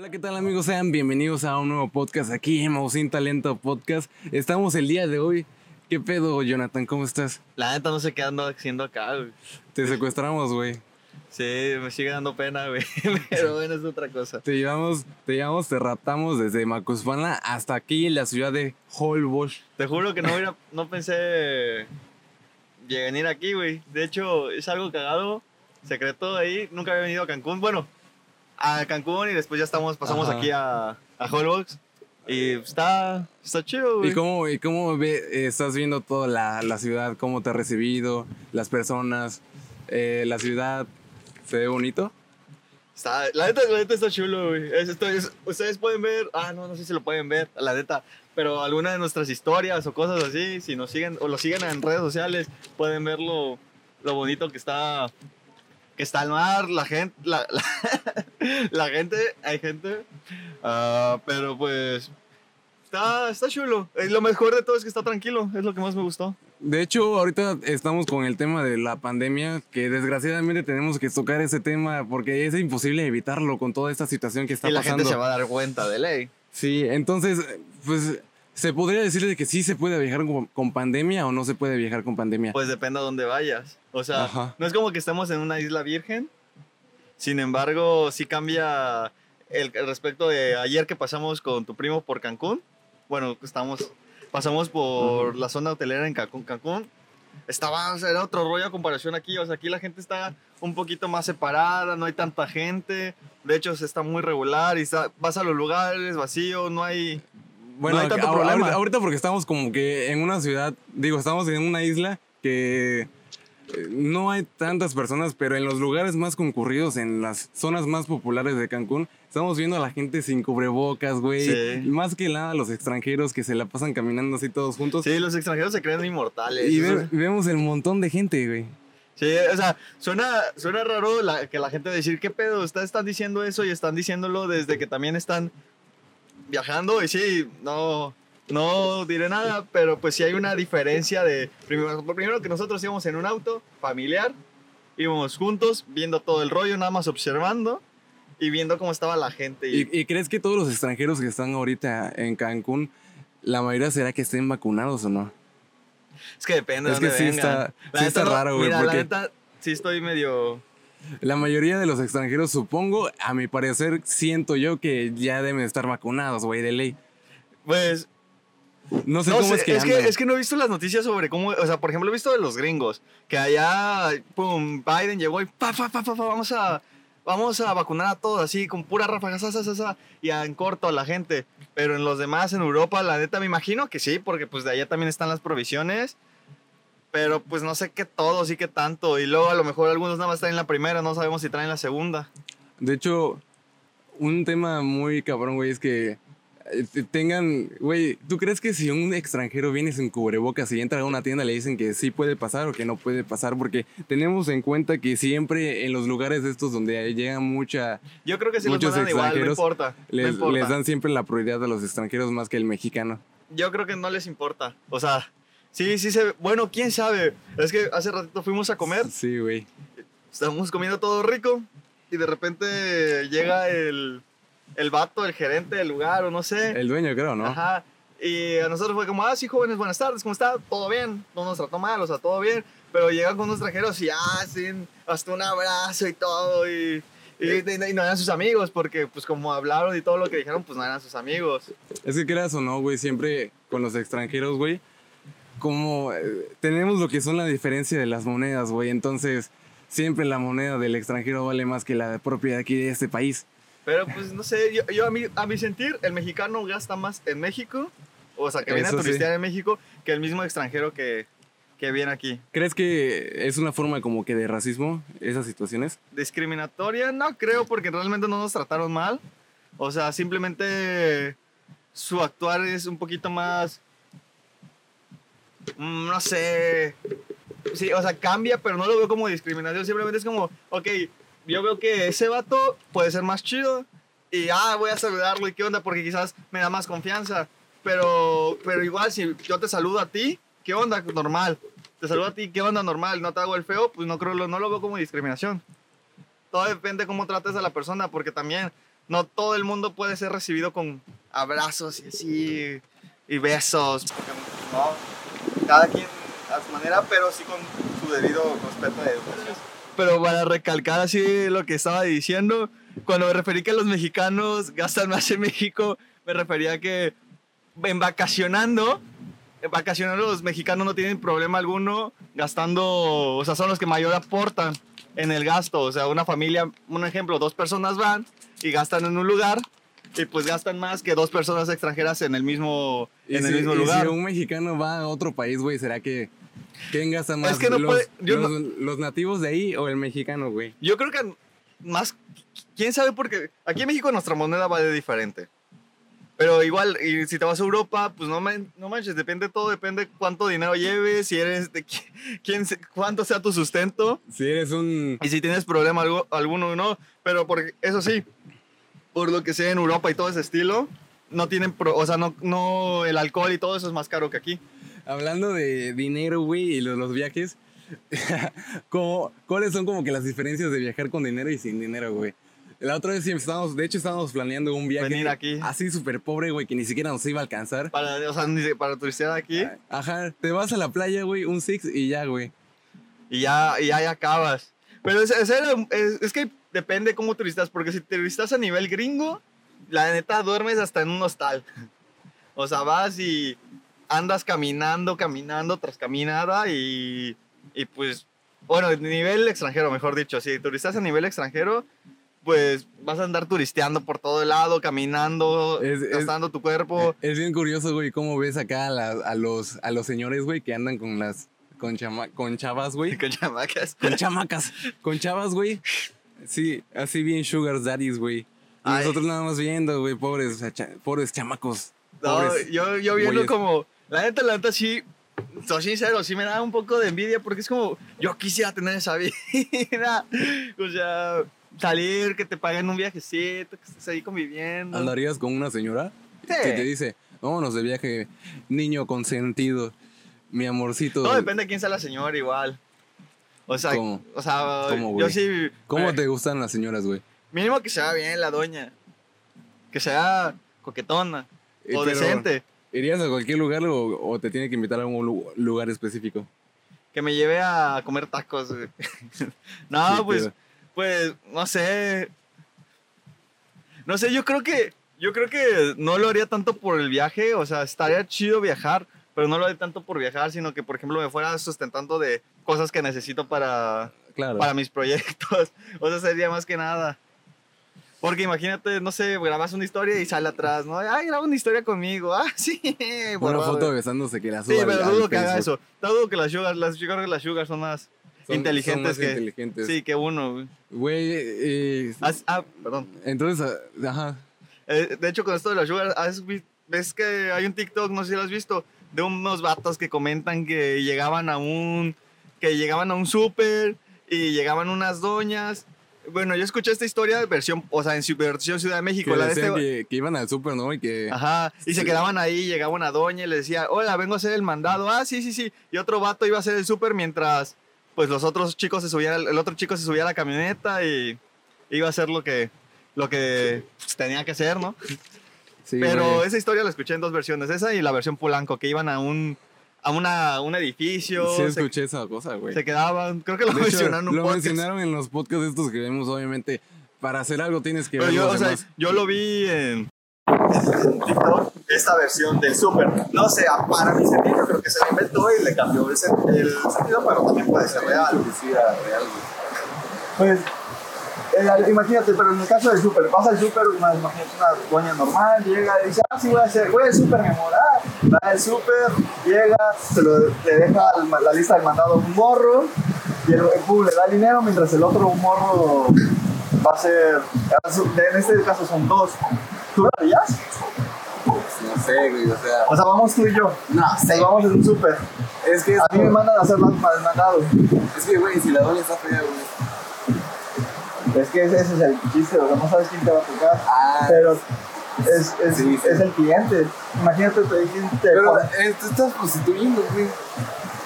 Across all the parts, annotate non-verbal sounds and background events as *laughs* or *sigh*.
Hola, ¿qué tal amigos? Sean bienvenidos a un nuevo podcast aquí en Sin Talento Podcast. Estamos el día de hoy. ¿Qué pedo, Jonathan? ¿Cómo estás? La neta no sé qué ando haciendo acá, güey. Te secuestramos, güey. Sí, me sigue dando pena, güey. *laughs* Pero bueno, es otra cosa. Te llevamos, te llevamos, te raptamos desde Macuspana hasta aquí en la ciudad de Holbox. Te juro que no, no pensé venir aquí, güey. De hecho, es algo cagado, secreto ahí. Nunca había venido a Cancún. Bueno, a Cancún y después ya estamos, pasamos Ajá. aquí a, a Holbox. Y está, está chido, güey. ¿Y cómo, y cómo ve, eh, estás viendo toda la, la ciudad? ¿Cómo te ha recibido? Las personas, eh, la ciudad. ¿Se ve bonito? Está, la neta, la neta está chulo, güey. Es- esto es- ustedes pueden ver, ah, no, no sé si lo pueden ver, la neta, pero alguna de nuestras historias o cosas así, si nos siguen o lo siguen en redes sociales, pueden ver lo, lo bonito que está, que está el mar, la gente, la, *laughs* la, la gente, hay gente, ah, pero pues está, está chulo. Eh, Lo mejor de todo es que está tranquilo, es lo que más me gustó. De hecho, ahorita estamos con el tema de la pandemia, que desgraciadamente tenemos que tocar ese tema porque es imposible evitarlo con toda esta situación que está y la pasando. gente se va a dar cuenta de ley. Sí, entonces, pues, ¿se podría decir de que sí se puede viajar con, pandemia o no se puede viajar con pandemia? Pues depende a dónde vayas. O sea, Ajá. no es como que estemos en una isla virgen. Sin embargo, sí cambia el, el respecto de ayer que pasamos con tu primo por Cancún. Bueno, estamos, pasamos por la zona hotelera en Cancún. Cancún. Estaba, o sea, era otro rollo a comparación aquí. O sea, aquí la gente está un poquito más separada, no hay tanta gente. De hecho, se está muy regular y está- vas a los lugares vacío, no hay... Bueno, no hay tanto problema. ahorita, porque estamos como que en una ciudad, digo, estamos en una isla que no hay tantas personas, pero en los lugares más concurridos, en las zonas más populares de Cancún, estamos viendo a la gente sin cubrebocas, güey. Sí. Más que nada los extranjeros que se la pasan caminando así todos juntos. Sí, los extranjeros se creen inmortales. Y ve- vemos el montón de gente, güey. Sí, o sea, suena, suena raro la- que la gente decir, ¿qué pedo? Ustedes están diciendo eso y están diciéndolo desde que también están viajando. Y sí, no, no diré nada, pero pues sí hay una diferencia de... Primero, primero que nosotros íbamos en un auto familiar, íbamos juntos, viendo todo el rollo, nada más observando y viendo cómo estaba la gente. Y, ¿Y, y crees que todos los extranjeros que están ahorita en Cancún, la mayoría será que estén vacunados o no? es que depende es de que sí vengan. está- La sí está no- raro, güey, Mira, la neta, sí estoy medio... La mayoría de los extranjeros, supongo, a mi parecer, siento yo que ya deben estar vacunados, güey, de ley. Pues No sé No cómo sé, es que es, que, es que no he visto las noticias sobre cómo, o sea, por ejemplo, he visto de los gringos, que allá, pum, Biden llegó y pa, pa, pa, pa, pa, vamos a, vamos a vacunar a todos así, con pura ráfaga, sa, sa, sa, y en corto a la gente. Pero en los demás, en Europa, la neta, me imagino que sí, porque pues de allá también están las provisiones. Pero pues no sé qué todo, sí que tanto. Y luego a lo mejor algunos nada más traen la primera, no sabemos si traen la segunda. De hecho, un tema muy cabrón, güey, es que tengan, güey, ¿tú crees que si un extranjero viene sin cubrebocas y entra a una tienda le dicen que sí puede pasar o que no puede pasar? Porque tenemos en cuenta que siempre en los lugares estos donde llega mucha, Yo creo que si los Muchos igual, no extranjeros importa. no les, importa. les dan siempre la prioridad a los extranjeros más que el mexicano. yo creo que no les importa. O sea, sí, sí se... Bueno, quién sabe. Es que hace ratito fuimos a comer, Sí, güey. estábamos comiendo todo rico y de repente llega el, el vato, el gerente del lugar o no sé. El dueño, creo, ¿no? Ajá. Y a nosotros fue como, ah, sí, jóvenes, buenas tardes, ¿cómo está? ¿Todo bien? No nos trató mal, o sea, todo bien. Pero llegan con unos extranjeros y hacen hasta un abrazo y todo y... Y, y no eran sus amigos, porque pues como hablaron y todo lo que dijeron, pues no eran sus amigos. Es que creas o no, güey, siempre con los extranjeros, güey, como eh, tenemos lo que son la diferencia de las monedas, güey, entonces siempre la moneda del extranjero vale más que la propia de aquí de este país. Pero pues no sé, yo, yo a, mi, a mi sentir, el mexicano gasta más en México, o sea, que viene Eso a sí. turistear en México, que el mismo extranjero que, que viene aquí. ¿Crees que es una forma como que de racismo esas situaciones? Discriminatoria, no creo, porque realmente no nos trataron mal. O sea, simplemente su actuar es un poquito más, mm, no sé, sí, o sea, cambia, pero no lo veo como discriminación, simplemente es como, ok, yo veo que ese vato puede ser más chido y, ah, voy a saludarlo y qué onda, porque quizás me da más confianza, pero, pero igual si yo te saludo a ti, ¿qué onda? Normal. Te saludo a ti, ¿qué onda? Normal. No te hago el feo, pues no creo, no lo veo como discriminación. Todo depende de cómo trates a la persona, porque también no todo el mundo puede ser recibido con abrazos y así, y besos. no, cada quien a su manera, pero sí con su debido respeto de educación. Pero para recalcar así lo que estaba diciendo, cuando me referí que los mexicanos gastan más en México, me refería a que en vacacionando, en vacacionando los mexicanos no tienen problema alguno gastando, o sea, son los que mayor aportan en el gasto. O sea, una familia, un ejemplo, dos personas van y gastan en un lugar y pues gastan más que dos personas extranjeras en el mismo, en si, el mismo lugar. si un mexicano va a otro país, güey, ¿será que quién gasta más? que no los, puede- yo los, los nativos de ahí o el mexicano, güey? Yo creo que más, quién sabe porque aquí en México nuestra moneda vale diferente. Pero igual, y si te vas a Europa, pues no, man- no manches, depende todo, depende cuánto dinero lleves, si eres de qui- quién, cuánto sea tu sustento Si eres un... y si tienes problema algo, alguno o no. Pero porque, eso sí, por lo que sea en Europa y todo ese estilo, no tienen, pro- o sea, no, no, el alcohol y todo eso es más caro que aquí. Hablando de dinero, güey, y los, los viajes, *laughs* ¿cómo- ¿cuáles son como que las diferencias de viajar con dinero y sin dinero, güey? La otra vez sí estábamos, de hecho estábamos planeando un viaje Venir aquí. así súper pobre, güey, que ni siquiera nos iba a alcanzar. Para, o sea, para turistear aquí Ajá, te vas a la playa, güey, un six y ya, güey. y ya, y ya, ya acabas. Pero es, es, es- es que depende cómo turistas, porque si turistas a nivel gringo, la neta duermes hasta en un hostal. *laughs* O sea, vas y andas caminando, caminando tras caminada y, y pues, bueno, nivel extranjero, mejor dicho, si turistas a nivel extranjero, pues vas a andar turisteando por todo lado, caminando, Es- tu cuerpo. Es bien curioso, güey, cómo ves acá a, la- a los, a los señores, güey, que andan con las... Con, chama- con chavas, güey. Con chamacas. Con chamacas. Con chavas, güey. Sí, así bien sugar daddies, güey. Y nosotros nada más viendo, güey, pobres, pobres chamacos. No, pobres. yo, yo viendo güeyes. como, la neta, la neta sí, soy sincero, sí me da un poco de envidia porque es como, yo quisiera tener esa vida. *laughs* O sea, salir, que te paguen un viajecito, que estés ahí conviviendo. ¿Andarías con una señora Sí. que te dice, vámonos de viaje, niño consentido, mi amorcito? No, depende de quién sea la señora igual. O sea, ¿Cómo? o sea, ¿Cómo, yo sí. ¿Cómo eh, te gustan las señoras, güey? Mínimo que sea bien la doña. Que sea coquetona. Eh, o pero, decente. ¿Irías a cualquier lugar o, o te tiene que invitar a un lu- lugar específico? Que me lleve a comer tacos. güey. *laughs* no, Sí, pues. Pues, no sé. No sé, yo creo que. Yo creo que no lo haría tanto por el viaje. O sea, estaría chido viajar. Pero no lo haría tanto por viajar, sino que, por ejemplo, me fuera sustentando de cosas que necesito para, Claro. para mis proyectos. *laughs* O sea, sería más que nada. Porque imagínate, no sé, grabas una historia y sale atrás, ¿no? Ay, graba una historia conmigo. *laughs* Ah, sí. Una foto besándose que la Sí, suba al- pero dudo que haga eso. Dudo que las sugar, las, que las sugar son más Son- inteligentes son más que. inteligentes. Sí, que uno. güey. Eh, Ah, ah, perdón. entonces, ah, ajá. Eh, de hecho, con esto de la sugar, ¿has vi- ves que hay un TikTok, no sé si lo has visto, de unos vatos que comentan que llegaban a un, que llegaban a un súper y llegaban unas doñas. Bueno, yo escuché esta historia de versión, o sea, en su versión Ciudad de México. Que la de este- que, que iban al súper, ¿no? Y que... Ajá, y se quedaban ahí, llegaba una doña y le decía, hola, vengo a hacer el mandado. Ah, sí, sí, sí. Y otro vato iba a hacer el súper mientras, pues, los otros chicos se subían, el otro chico se subía a la camioneta y iba a hacer lo que, lo que tenía que hacer, ¿no? Sí, Pero güey. esa historia la escuché en dos versiones, esa y la versión Polanco, que iban a un, a una, un edificio, Sí se, escuché esa cosa, güey. se quedaban, creo que lo De hecho, mencionaron en un lo podcast. mencionaron en los podcasts estos que vemos, obviamente. Para hacer algo tienes que Pero ver yo, o sea, yo lo vi en en TikTok, esta versión del Super. No sé, para mi sentido creo que se la inventó y le cambió el sentido, pero también puede ser real. Pues, imagínate, pero en el caso del súper, pasa el súper, una, imagínate una doña normal, llega y dice, ah, sí, voy a hacer, voy al súper, mi amor, ah, va al súper, llega, se lo, le deja la lista del mandado a un morro, y el, el le da el dinero, mientras el otro morro va a ser, en este caso son dos. ¿Tú lo harías? No sé, güey, o sea... O sea, vamos tú y yo, No nos vamos en un súper, Es que, es, a mí me mandan a hacer las- el mandado. es que, güey, si la doña está fea, güey. Es que ese, ese es el chiste, o sea, no sabes quién te va a tocar. Ah, pero es, es, Sí, sí. es el cliente. Imagínate, te dicen, te pero eh, te estás prostituyendo, güey.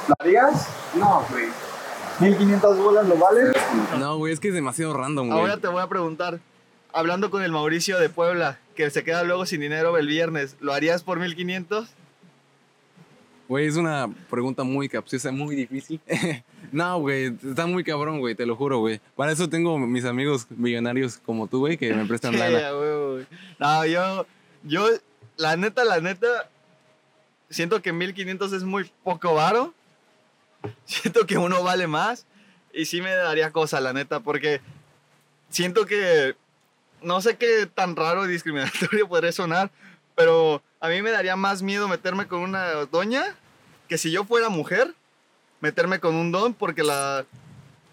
¿lo harías? No, güey. 1500 bolas lo vale. No, güey, es que es demasiado random, güey. Ahora te voy a preguntar, hablando con el Mauricio de Puebla, que se queda luego sin dinero el viernes, ¿lo harías por 1500? Güey, es una pregunta muy capciosa, muy difícil. *laughs* no, güey, está muy cabrón, güey, te lo juro, güey. Para eso tengo mis amigos millonarios como tú, güey, que me prestan *laughs* lana. güey. No, yo, yo, la neta, la neta, siento que 1500 es muy poco varo. Siento que uno vale más. Y sí me daría cosa, la neta, porque siento que, no sé qué tan raro y discriminatorio *laughs* podría sonar, pero a mí me daría más miedo meterme con una doña que si yo fuera mujer, meterme con un don, porque la,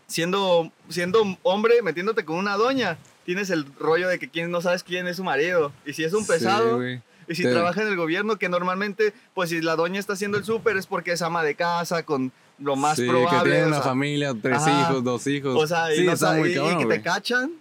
siendo, siendo hombre, metiéndote con una doña, tienes el rollo de que quién, no sabes quién es su marido. Y si es un pesado, y si trabaja en el gobierno, que normalmente, pues si la doña está haciendo el súper es porque es ama de casa, con lo más sí, probable. que tiene una sea, familia, tres Ajá. hijos, dos hijos. o sea, y, no está muy que te cachan.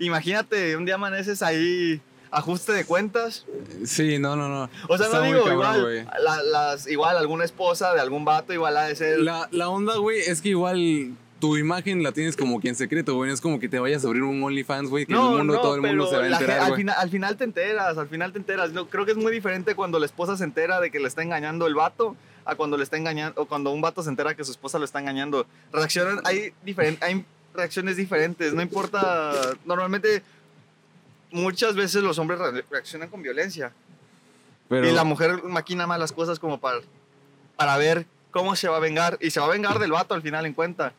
Imagínate, un día amaneces ahí, ajuste de cuentas. Sí, no, no, no. O sea, Está no digo, cabrón, igual, la- las, igual alguna esposa de algún vato, igual ha de ser. La, la onda, güey, es que igual tu imagen la tienes como que en secreto, güey. Es como que te vayas a abrir un OnlyFans, güey, que el mundo, todo el mundo se va a enterar, al, güey. final, al final te enteras, al final te enteras. No, creo que es muy diferente cuando la esposa se entera de que le está engañando el vato a cuando le está engañando, o cuando un vato se entera que su esposa lo está engañando. Reaccionan, hay, diferen- hay reacciones diferentes, no importa, normalmente muchas veces los hombres re- reaccionan con violencia Pero, y la mujer maquina más las cosas como para, para ver cómo se va a vengar y se va a vengar del vato al final en cuenta.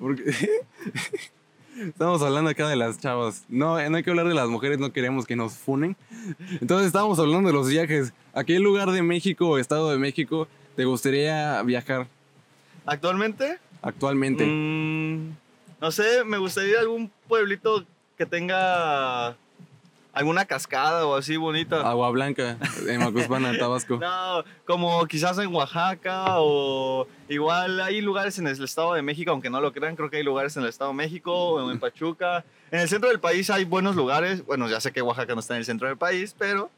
porque- *laughs* Estamos hablando acá de las chavas. No, no hay que hablar de las mujeres, no queremos que nos funen. Entonces estábamos hablando de los viajes. ¿A qué lugar de México o Estado de México te gustaría viajar Actualmente actualmente? Mm, no sé, me gustaría ir a algún pueblito que tenga alguna cascada o así bonita. Agua Blanca, en Macuspana, *laughs* Tabasco. No, como quizás en Oaxaca o igual hay lugares en el Estado de México, aunque no lo crean, creo que hay lugares en el Estado de México o en Pachuca. En el centro del país hay buenos lugares. Bueno, ya sé que Oaxaca no está en el centro del país, pero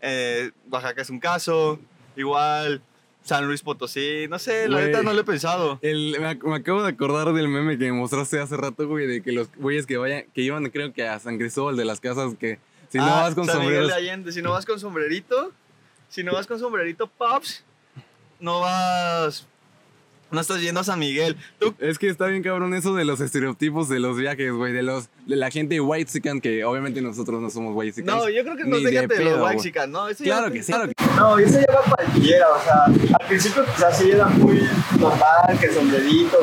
eh, Oaxaca es un caso. Igual San Luis Potosí, no sé, la neta no lo he pensado. El- me, ac- me acabo de acordar del meme que me mostraste hace rato, güey, de que los güeyes que vayan, que iban, creo que a San Cristóbal de las casas, que si no Ah, vas con San Miguel sombreros. de Allende. Si no vas con sombrerito, si no vas con sombrerito, pops, no vas, no estás yendo a San Miguel. Tú, Es que está bien cabrón eso de los estereotipos de los viajes, güey, de los de la gente white que obviamente nosotros no somos white no, yo creo que no déjate de los güey. waxicans, ¿no? Eso ya- Claro que sí, claro que No, eso ya va cualquiera, o sea, al principio quizás sí era muy normal, que sombrerito,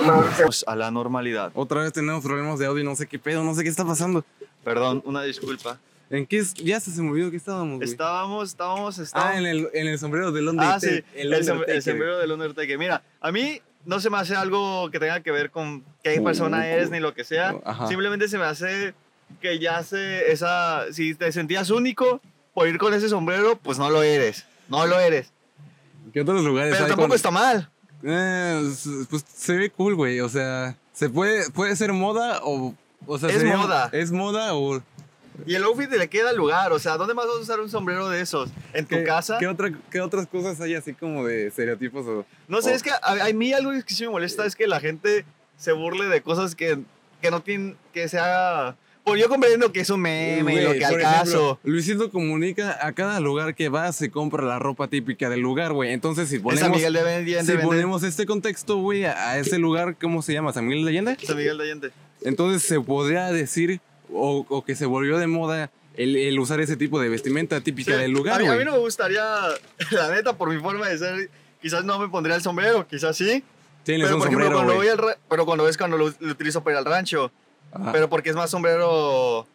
A la normalidad. Otra vez tenemos problemas de audio y no sé qué pedo, no sé qué está pasando. Perdón, una disculpa. ¿En qué? Ya se, se me olvidó que estábamos, güey. Estábamos, estábamos, estábamos. Ah, en el, en el sombrero del Undertaker. Ah, sí, el, el sombrero del Undertaker. Mira, a mí no se me hace algo que tenga que ver con qué persona eres ni lo que sea. Ajá. Simplemente se me hace que ya sé esa. Si te sentías único por ir con ese sombrero, pues no lo eres. No lo eres. ¿Qué otros lugares Pero hay tampoco con- está mal. Eh, pues se ve cool, güey. O sea, se puede, puede ser moda o. o sea, Es sería- moda. Es moda o. Y el outfit le queda al lugar. O sea, ¿dónde más vas a usar un sombrero de esos? ¿En tu ¿Qué, casa? ¿qué, otra, ¿Qué otras cosas hay así como de estereotipos o.? No sé, o- es que a, a mí algo que sí me molesta es que la gente se burle de cosas que, que no tienen. que sea. Pues yo comprendo que es un meme y lo que al ejemplo, caso. Luisito comunica a cada lugar que va se compra la ropa típica del lugar, güey. Entonces, si Es San ponemos, Miguel de Allende. si ponemos este contexto, güey, a, a ese lugar, ¿cómo se llama? ¿San Miguel de Allende? San Miguel de Allende. Entonces se podría decir, o, o que se volvió de moda el, el usar ese tipo de vestimenta típica Sí, del a lugar, mí, a mí no me gustaría, *laughs* la neta, por mi forma de ser, quizás no me pondría el sombrero, quizás sí. Tienes Pero un por ejemplo, sombrero, cuando voy al pero cuando ves cuando lo, lo utilizo para ir al rancho, Ajá. pero porque es más sombrero,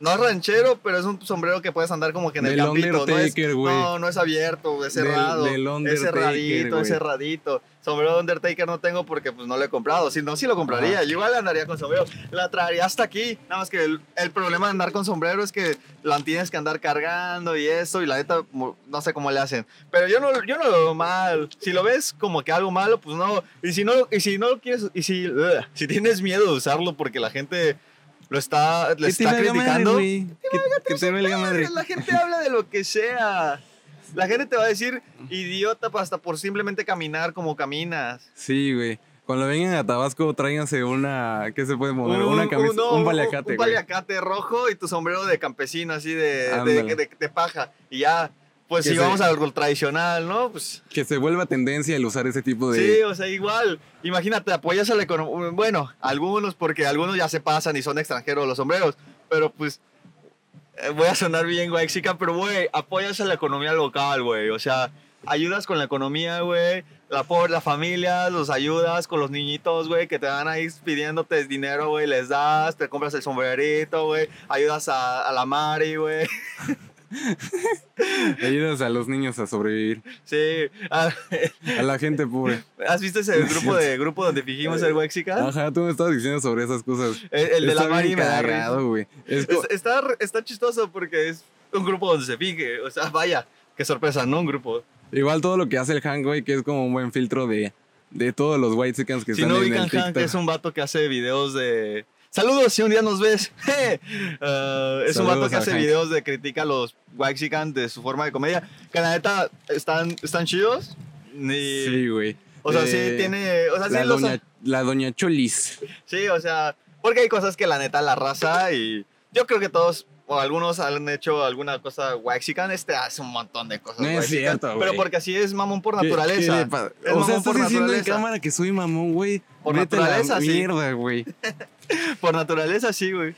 no es ranchero, pero es un sombrero que puedes andar como que en el Del campito. No es, no, no es abierto, es Del- cerrado. del es Undertaker, cerradito, güey. es cerradito. Sombrero de Undertaker no tengo porque pues no lo he comprado. Si no, sí lo compraría. Ajá. Yo igual andaría con sombrero. La traería hasta aquí. Nada más que el, el problema de andar con sombrero es que la tienes que andar cargando y eso. Y la neta, no sé cómo le hacen. Pero yo no, yo no lo veo mal. Si lo ves como que algo malo, pues no. Y si no, y si no lo quieres, y si, si tienes miedo de usarlo porque la gente lo está, le está madre, criticando. te madre. La gente habla de lo que sea. La gente te va a decir idiota hasta por simplemente caminar como caminas. Sí, güey. Cuando vengan a Tabasco, tráiganse una. ¿Qué se puede mover? Un- una camisa. no, un paliacate, Un güey. paliacate rojo y tu sombrero de campesino, así de, de, de- de paja. Y ya, pues si se- vamos a algo tradicional, ¿no? Pues Que se vuelva tendencia el usar ese tipo de. sí, o sea, igual. Imagínate, apoyas a la economía. Bueno, algunos, porque algunos ya se pasan y son extranjeros los sombreros. Pero pues, eh, voy a sonar bien, güey, chica, pero güey, apoyas a la economía local, güey. O sea, ayudas con la economía, güey. La pobre, la familia, los ayudas con los niñitos, güey, que te van ahí pidiéndote dinero, güey, les das, te compras el sombrerito, güey, ayudas a, a la Mari, güey. *laughs* *laughs* Ayudas a los niños a sobrevivir. Sí. Ah, A la gente pobre. ¿Has visto ese *laughs* grupo de grupo donde fingimos ser Wexican? Ajá, tú me estabas diciendo sobre esas cosas. El, el de la Mari me da cagado, güey. Es Es- está, está chistoso porque es un grupo donde se finge. O sea, vaya, qué sorpresa, ¿no? Un grupo. Igual todo lo que hace el Hank, güey, que es como un buen filtro de, de todos los white chickens que Si están no en el Hank, TikTok. es un vato que hace videos de. Saludos si un día nos ves. Ah, *laughs* es un Saludos vato que hace videos de critica a los Waxican de su forma de comedia. Que la neta están, están chidos. Ni- Sí, güey. O sea, Eh, sí tiene. O sea, sí la, los- doña, la doña Cholis. Sí, o sea, porque hay cosas que la neta la raza y yo creo que todos o algunos han hecho alguna cosa waxican, este hace un montón de cosas No es waxican, cierto, Pero güey. porque así es mamón por ¿Qué- qué naturaleza. le pa- Es o sea, estás diciendo en cámara que soy mamón, güey. Por Vete la naturaleza, sí. mierda, güey. *laughs* *laughs* Por naturaleza sí, güey.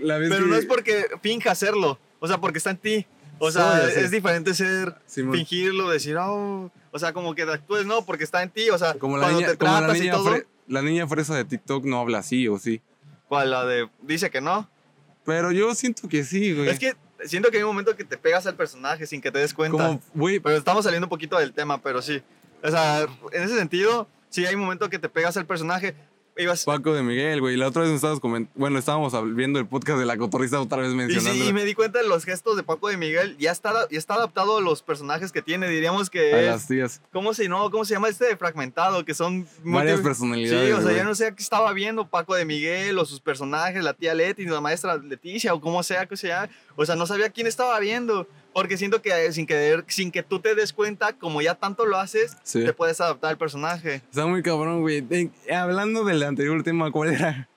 La vez Pero que- no es porque finja hacerlo, o sea, porque está en ti. O sea, Sí, es diferente ser, Simón. fingirlo, decir, oh, o sea, como que actúes, no, porque está en ti, o sea, Como la cuando niña, te como la tratas y niña, todo. fre- la niña fresa de TikTok no habla así o sí. ¿Cuál? La de, dice que no. Pero yo siento que sí, güey. Es que siento que hay un momento que te pegas al personaje sin que te des cuenta. Como, güey, Pero estamos saliendo un poquito del tema, pero sí. O sea, en ese sentido, sí hay un momento que te pegas al personaje. Ibas, Paco de Miguel, güey. La otra vez nos estábamos coment- Bueno, estábamos viendo el podcast de la cotorrista otra vez y, mencionando. sí, y me di cuenta de los gestos de Paco de Miguel. Ya está, ya está adaptado a los personajes que tiene. Diríamos que a es. las tías. ¿Cómo se, no, ¿Cómo se llama este fragmentado? Que son. Varias multi- personalidades. Sí, o sea, güey. ya no sé qué estaba viendo Paco de Miguel o sus personajes, la tía Leti, la maestra Leticia o como sea que sea. O sea, no sabía quién estaba viendo. Porque siento que eh, sin que, sin que tú te des cuenta, como ya tanto lo haces, Sí. te puedes adaptar al personaje. Está muy cabrón, güey. Hablando del anterior tema, ¿cuál era?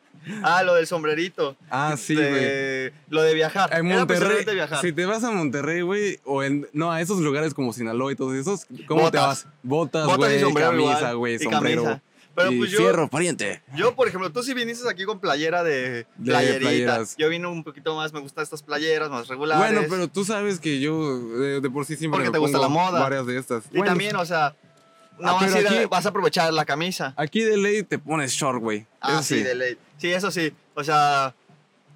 Ah, lo del sombrerito. Ah, sí, de- güey. Lo de viajar. En Monterrey, viajar. si te vas a Monterrey, güey, o en, no, a esos lugares como Sinaloa y todos esos, ¿cómo te vas? Botas, güey, camisa, güey, sombrero. camisa. Pero y pues yo, fierro, pariente. yo, por ejemplo, tú si viniste aquí con playera de, De playerita. playeras. Yo vino un poquito más, me gustan estas playeras más regulares. Bueno, pero tú sabes que yo de, de por sí siempre Porque me te gusta la moda. varias de estas. Y Bueno, también, o sea, no Ah, vas, a aquí- vas a aprovechar la camisa. Aquí de ley te pones short, güey. Ah, Eso sí, de ley. Sí, eso sí. O sea,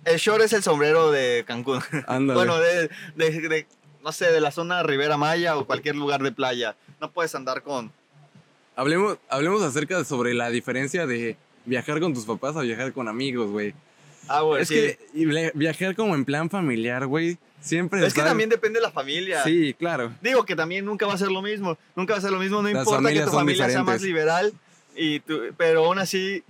el short es el sombrero de Cancún. Ándale. *laughs* bueno, de, de- de, no sé, de la zona Rivera Maya o cualquier lugar de playa. No puedes andar con... Hablemos, hablemos acerca de- sobre la diferencia de viajar con tus papás a viajar con amigos, güey. Ah, bueno, es sí. que viajar como en plan familiar, güey, siempre Es que también depende de la familia. Sí, claro. Digo que también nunca va a ser lo mismo. Nunca va a ser lo mismo. No Las importa que tu familia sea más diferentes. liberal. Y tu- pero aún así,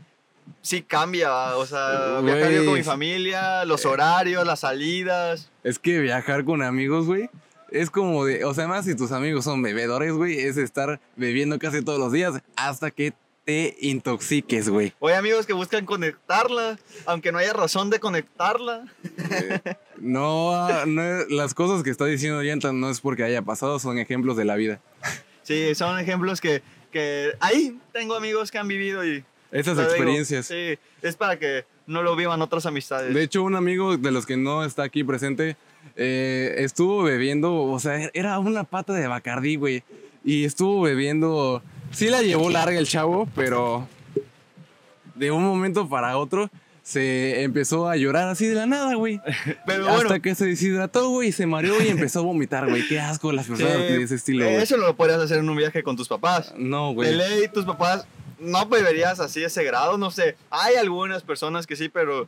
sí cambia. O sea, Güey. viajar yo con mi familia, los horarios, las salidas. Es que viajar con amigos, güey, es como de, o sea, más si tus amigos son bebedores, güey, es estar bebiendo casi todos los días hasta que te intoxiques, güey. O hay amigos que buscan conectarla, aunque no haya razón de conectarla. No, no, las cosas que está diciendo Yanta no es porque haya pasado, son ejemplos de la vida. Sí, son ejemplos que, que ahí tengo amigos que han vivido y... Esas digo, experiencias. sí, es para que no lo vivan otras amistades. De hecho, un amigo de los que no está aquí presente eh, estuvo bebiendo, o sea, era una pata de Bacardí, güey. Y estuvo bebiendo. Sí la llevó larga el chavo, pero de un momento para otro se empezó a llorar así de la nada, güey. *laughs* Pero Hasta bueno, que se deshidrató, güey, se mareó y empezó a vomitar, güey. Qué asco las sí, personas de ese estilo, güey. eso no lo podrías hacer en un viaje con tus papás. No, De güey. ley, tus papás no beberías así ese grado, no sé. Hay algunas personas que sí, pero,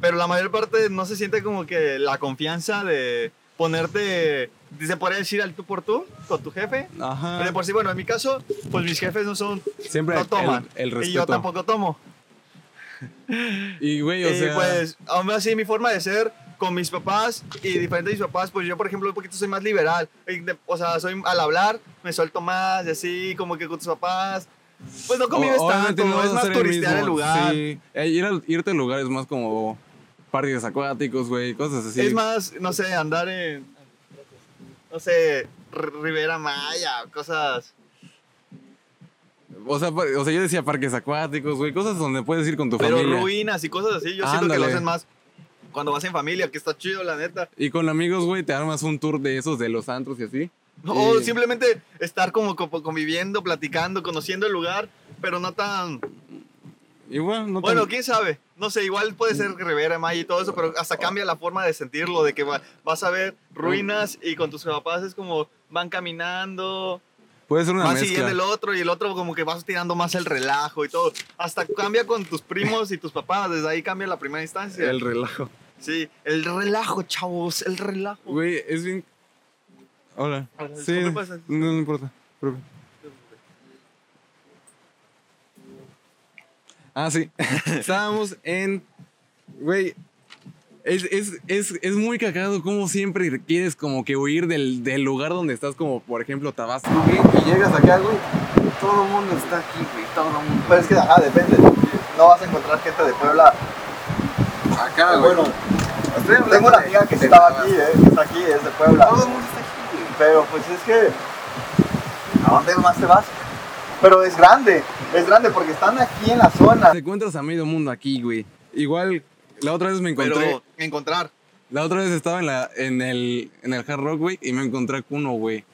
pero la mayor parte no se siente como que la confianza de ponerte, se podría decir al tú por tú con tu jefe. Ajá. Pero de por sí, bueno, en mi caso, pues mis jefes no son, Siempre no el- toman. el, y yo respeto. tampoco tomo. Y, güey, o y sea. pues, aún así, mi forma de ser con mis papás y diferente de mis papás, pues yo, por ejemplo, un poquito soy más liberal. O sea, soy al hablar, me suelto más y así, como que con tus papás. Pues no convives O- tanto, no es más el turistear el lugar. Sí. Eh, ir al- irte a lugares más como parques acuáticos, güey, cosas así. Es más, no sé, andar en. No sé, Rivera Maya, cosas. O sea, o sea, yo decía parques acuáticos, güey, cosas donde puedes ir con tu Pero familia. ruinas y cosas así. Yo siento que lo hacen más cuando vas en familia, que está chido, la neta. Y con amigos, güey, te armas un tour de esos de los antros y así. O Y- simplemente estar como, como conviviendo, platicando, conociendo el lugar, pero no tan. Igual, no tan- Bueno, quién sabe. No sé, igual puede ser Rivera Maya y todo eso, pero hasta cambia la forma de sentirlo, de que va- vas a ver ruinas y con tus papás es como van caminando, puede ser una van mezcla. siguiendo el otro y el otro como que vas tirando más el relajo y todo. Hasta cambia con tus primos y tus papás, desde ahí cambia la primera instancia. El relajo. Sí, el relajo, chavos, el relajo. Güey, es bien. Hola. Hola, Sí, ¿cómo no, no importa. Profe. Ah, sí. *laughs* Estábamos en. Güey. Es, es, es, es muy cagado como siempre quieres como que huir del, del lugar donde estás, como por ejemplo Tabasco, güey, y llegas acá, güey. Todo el mundo está aquí, güey. Todo el mundo. Pero es que, ajá, depende. No vas a encontrar gente de Puebla. Acá, güey. Bueno, tengo una amiga que estaba aquí, eh, que está aquí, es de Puebla. Todo el mundo está. Pero pues es que. ¿A dónde más te vas? Pero es grande, es grande porque están aquí en la zona. Te encuentras a medio mundo aquí, güey. Igual, la otra vez me encontré. Pero encontrar. La otra vez estaba en, la, en, el, en el Hard Rock, güey, y me encontré a Kuno, güey.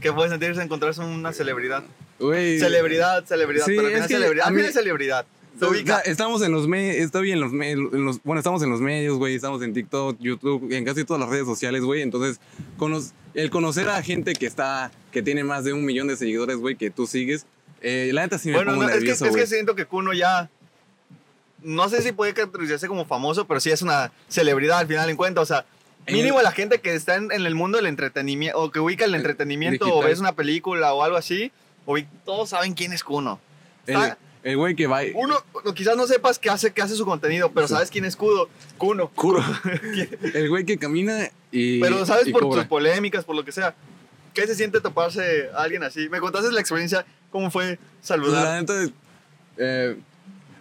¿Qué puede sentirse encontrarse una celebridad? Güey. Celebridad, celebridad, Sí, pero es que celebridad. a mí- mí celebridad. Ubica. estamos en los medios, estoy en los, me- en los- bueno, estamos en los medios, güey, estamos en TikTok, YouTube, en casi todas las redes sociales, güey, entonces, cono- el conocer a gente que está, que tiene más de un millón de seguidores, güey, que tú sigues, eh, la neta sí me Bueno, pongo no, es, que, nervioso, es que siento que Kuno ya. No sé si puede categorizarse como famoso, pero sí es una celebridad al final en cuenta. O sea, mínimo el- la gente que está en, en el mundo del entretenimiento, o que ubica el entretenimiento, o ves una película o algo así, o todos saben quién es Kuno. Está- El güey que va... Uno, quizás no sepas qué hace, qué hace su contenido, pero Sí. sabes quién es Kuno. Kuno. Curo. *laughs* el güey que camina y... Pero sabes y por tus polémicas, por lo que sea. ¿Qué se siente toparse a alguien así? ¿Me contaste la experiencia? ¿Cómo fue saludar? la neta, eh,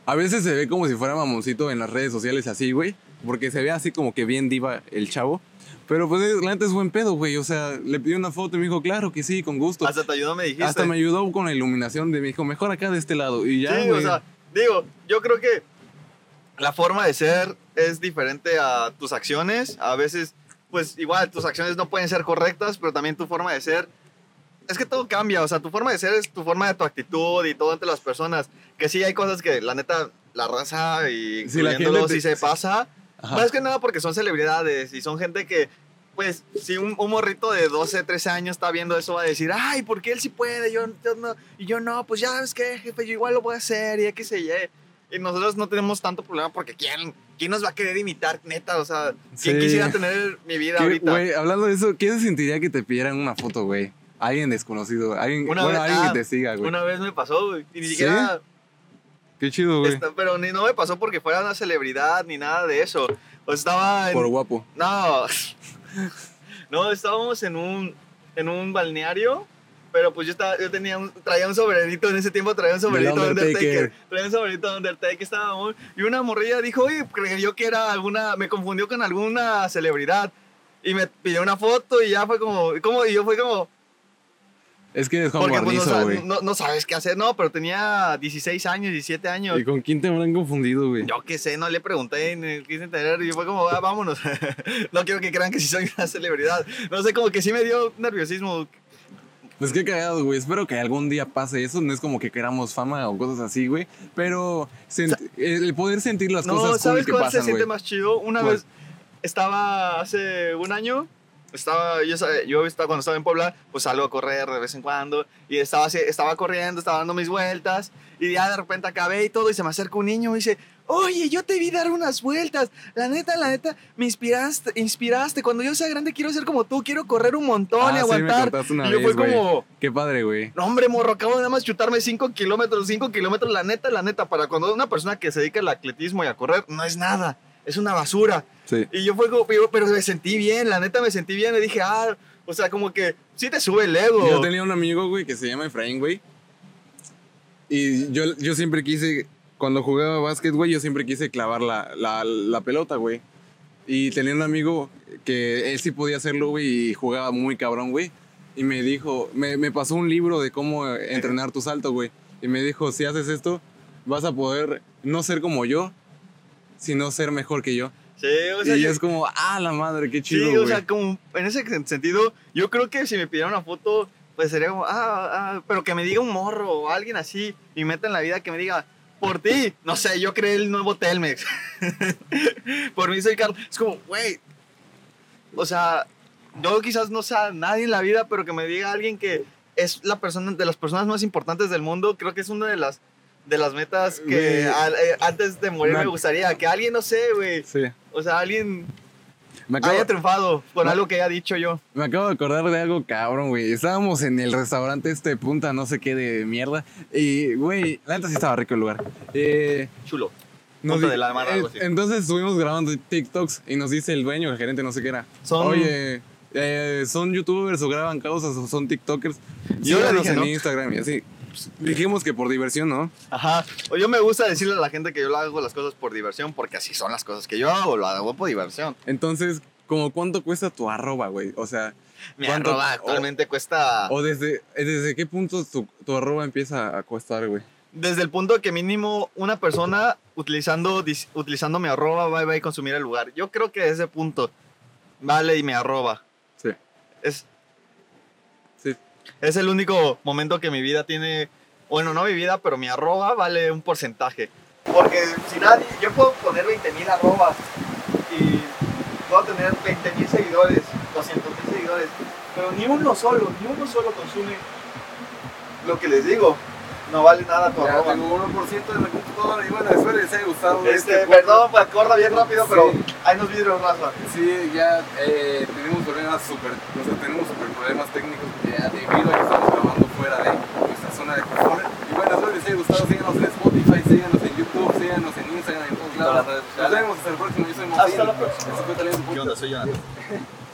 a veces se ve como si fuera mamoncito en las redes sociales así, güey. Porque se ve así como que bien diva el chavo. Pero pues la neta es buen pedo, güey. O sea, le pidió una foto y me dijo, claro que sí, con gusto. Hasta te ayudó, me dijiste. Hasta me ayudó con la iluminación de me dijo, mejor acá de este lado. Y ya, sí, güey. o sea, digo, yo creo que la forma de ser es diferente a tus acciones. A veces, pues igual tus acciones no pueden ser correctas, pero también tu forma de ser. Es que todo cambia, o sea, tu forma de ser es tu forma de tu actitud y todo ante las personas. Que sí hay cosas que la neta, la raza y Sí, la gente sí se pasa. Ajá. Más que nada porque son celebridades y son gente que, pues, si un, un morrito de 12, 13 años está viendo eso, va a decir, ay, ¿por qué él sí puede? Yo, yo no, y yo no, pues ya ves que, jefe, yo igual lo voy a hacer y que se ye. Y nosotros no tenemos tanto problema porque ¿quién, quién nos va a querer imitar, neta? O sea, ¿quién Sí. quisiera tener mi vida ¿Qué- ahorita? Güey, hablando de eso, ¿qué se sentiría que te pidieran una foto, güey? Alguien desconocido, alguien, Una bueno, vez- alguien ah, que te siga, güey. Una vez me pasó, güey, y ni ¿Sí? Qué chido, güey. esta- pero ni no me pasó porque fuera una celebridad ni nada de eso. O estaba en, Por guapo. No. *laughs* No, estábamos en un, en un balneario, pero pues yo, estaba, yo tenía un, traía un sombrerito, en ese tiempo traía un sombrerito de Undertaker. Undertaker. Traía un sombrerito de Undertaker, estábamos, y una morrilla dijo, oye, creyó que era alguna, me confundió con alguna celebridad. Y me pidió una foto y ya fue como, como y yo fue como, Es que eres Juan porque pues, no, Guarnizo, güey. no, no sabes qué hacer, no, pero tenía 16 años, 17 años. ¿Y con quién te habrán confundido, güey? Yo qué sé, no le pregunté, ni quise entender, y fue como, "Ah, vámonos. *laughs* no quiero que crean que sí soy una celebridad. No sé, como que sí me dio nerviosismo. Pues qué cagado, güey. Espero que algún día pase eso. No es como que queramos fama o cosas así, güey. Pero el poder sentir las No, cosas cool ¿sabes que cuál pasan, se siente güey. más chido? Una ¿Cuál? vez estaba hace un año, estaba, yo, yo estaba, cuando estaba en Puebla, pues salgo a correr de vez en cuando, y estaba, así- estaba corriendo, estaba dando mis vueltas, y ya de repente acabé y todo, y se me acerca un niño y dice, oye, yo te vi dar unas vueltas, la neta, la neta, me inspiraste, inspiraste, cuando yo sea grande quiero ser como tú, quiero correr un montón Ah, y sí, me aguantar. una y yo vez, fue güey. como... Qué padre, güey. No, hombre, morro, acabo de nada más chutarme 5 kilómetros, 5 kilómetros, la neta, la neta, para cuando una persona que se dedica al atletismo y a correr, no es nada, es una basura. Sí. Y yo fue como, pero, me sentí bien, la neta me sentí bien, le dije, ah, o sea, como que sí te sube el ego. Yo tenía un amigo, güey, que se llama Efraín, güey. Y yo, yo siempre quise, cuando jugaba básquet, güey, yo siempre quise clavar la, la, la pelota, güey. Y tenía un amigo que él sí podía hacerlo, güey, y jugaba muy cabrón, güey. Y me dijo, me, me pasó un libro de cómo entrenar tu salto, güey. Y me dijo, si haces esto, vas a poder no ser como yo, sino ser mejor que yo. Sí, o sea, y yo- es como, ah, la madre, qué chido, Sí, o sea, como en ese sentido, yo creo que si me pidieran una foto, pues sería como, ah, ah, pero que me diga un morro o alguien así y meta en la vida que me diga, por ti, no sé, yo creé el nuevo Telmex. *laughs* por mí soy Carlos. Es como, güey, o sea, yo quizás no sea nadie en la vida, pero que me diga alguien que es la persona, de las personas más importantes del mundo, creo que es una de las, de las metas que eh, antes de morir Me- me gustaría, que alguien, no sé, güey, Sí. o sea, alguien Me acabo, haya triunfado por No. algo que haya dicho yo. me acabo de acordar de algo cabrón, güey. Estábamos en el restaurante este punta, no sé qué de mierda. Y, güey, la neta sí estaba rico el lugar. Eh, Chulo. nos de la algo eh, así. entonces estuvimos grabando TikToks y nos dice el dueño, el gerente, no sé qué era. Son- Oye, eh, ¿son youtubers o graban causas o son tiktokers? Yo le dije, en ¿no? Instagram y así. Pues, dijimos que por diversión, ¿no? Ajá. O yo me gusta decirle a la gente que yo lo hago las cosas por diversión, porque así son las cosas que yo hago, lo hago por diversión. Entonces, como cuánto cuesta tu arroba, güey? O sea, Mi ¿Cuánto- arroba actualmente cuesta o desde, desde qué punto tu, tu arroba empieza a costar, güey. desde el punto que mínimo una persona utilizando, dis- utilizando mi arroba va, va a consumir el lugar. Yo creo que ese punto vale y mi arroba. Sí. Es, Sí. Es el único momento que mi vida tiene, bueno, no mi vida, pero mi arroba vale un porcentaje. Porque si nadie, yo puedo poner 20 mil arrobas y puedo tener 20 mil seguidores, 200 mil seguidores, pero ni uno solo, ni uno solo consume lo que les digo. No vale nada tu arroba. 1% de la computadora y bueno, espero les haya gustado. Este, perdón, pues corra bien rápido, pero hay unos vidrios raza. Sí, ya eh, tenemos problemas súper, o sea, tenemos súper problemas técnicos ya debido a que estamos grabando fuera de nuestra zona de confort. Y bueno, espero les haya gustado, síganos en Spotify, síganos en YouTube, síganos en Instagram, en todos lados. Nos vemos hasta el próximo, yo soy Hasta Mosín. la próxima. ¿Qué onda? Soy Jonathan. *laughs*